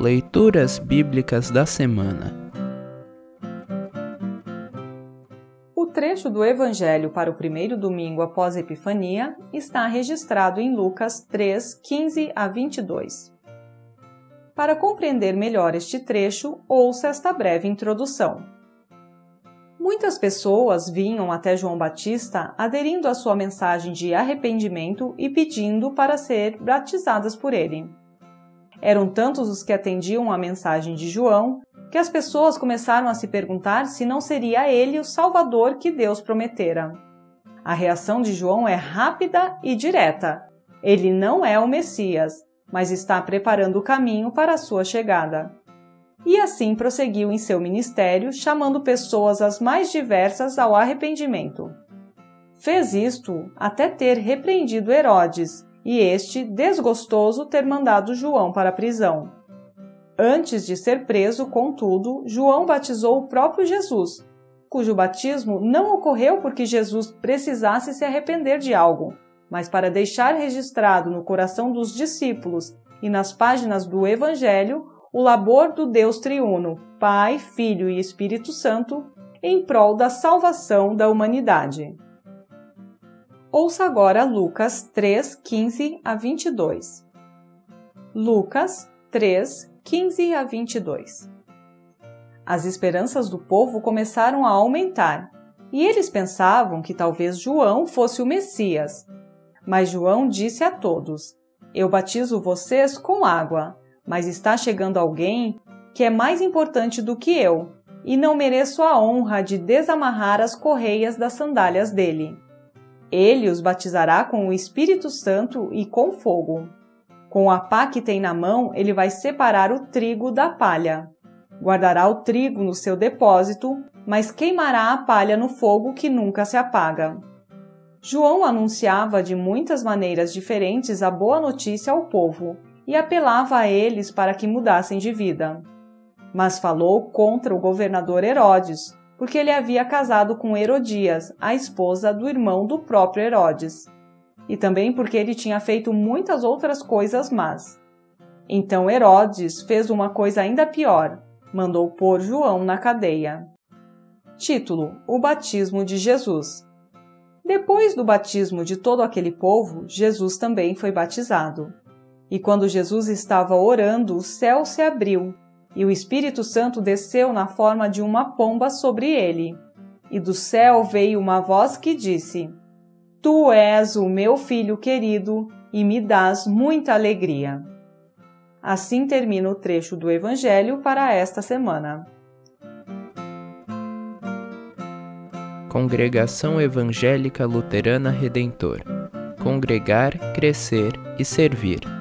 Leituras Bíblicas da Semana O trecho do Evangelho para o primeiro domingo após Epifania está registrado em Lucas 3, 15 a 22. Para compreender melhor este trecho, ouça esta breve introdução. Muitas pessoas vinham até João Batista aderindo à sua mensagem de arrependimento e pedindo para ser batizadas por ele. Eram tantos os que atendiam à mensagem de João que as pessoas começaram a se perguntar se não seria ele o Salvador que Deus prometera. A reação de João é rápida e direta. Ele não é o Messias, mas está preparando o caminho para a sua chegada. E assim prosseguiu em seu ministério, chamando pessoas as mais diversas ao arrependimento. Fez isto até ter repreendido Herodes, e este, desgostoso, ter mandado João para a prisão. Antes de ser preso, contudo, João batizou o próprio Jesus, cujo batismo não ocorreu porque Jesus precisasse se arrepender de algo, mas para deixar registrado no coração dos discípulos e nas páginas do Evangelho o labor do Deus triuno, Pai, Filho e Espírito Santo, em prol da salvação da humanidade. Ouça agora Lucas 3, 15 a 22. Lucas 3, 15 a 22. As esperanças do povo começaram a aumentar, e eles pensavam que talvez João fosse o Messias. Mas João disse a todos: Eu batizo vocês com água, mas está chegando alguém que é mais importante do que eu, e não mereço a honra de desamarrar as correias das sandálias dele. Ele os batizará com o Espírito Santo e com fogo. Com a pá que tem na mão, ele vai separar o trigo da palha. Guardará o trigo no seu depósito, mas queimará a palha no fogo que nunca se apaga. João anunciava de muitas maneiras diferentes a boa notícia ao povo e apelava a eles para que mudassem de vida. Mas falou contra o governador Herodes, porque ele havia casado com Herodias, a esposa do irmão do próprio Herodes, e também porque ele tinha feito muitas outras coisas más. Então Herodes fez uma coisa ainda pior: mandou pôr João na cadeia. Título: O batismo de Jesus. Depois do batismo de todo aquele povo, Jesus também foi batizado. E quando Jesus estava orando, o céu se abriu e o Espírito Santo desceu na forma de uma pomba sobre ele. E do céu veio uma voz que disse: Tu és o meu filho querido e me dás muita alegria. Assim termina o trecho do Evangelho para esta semana. Congregação Evangélica Luterana Redentor Congregar, Crescer e Servir.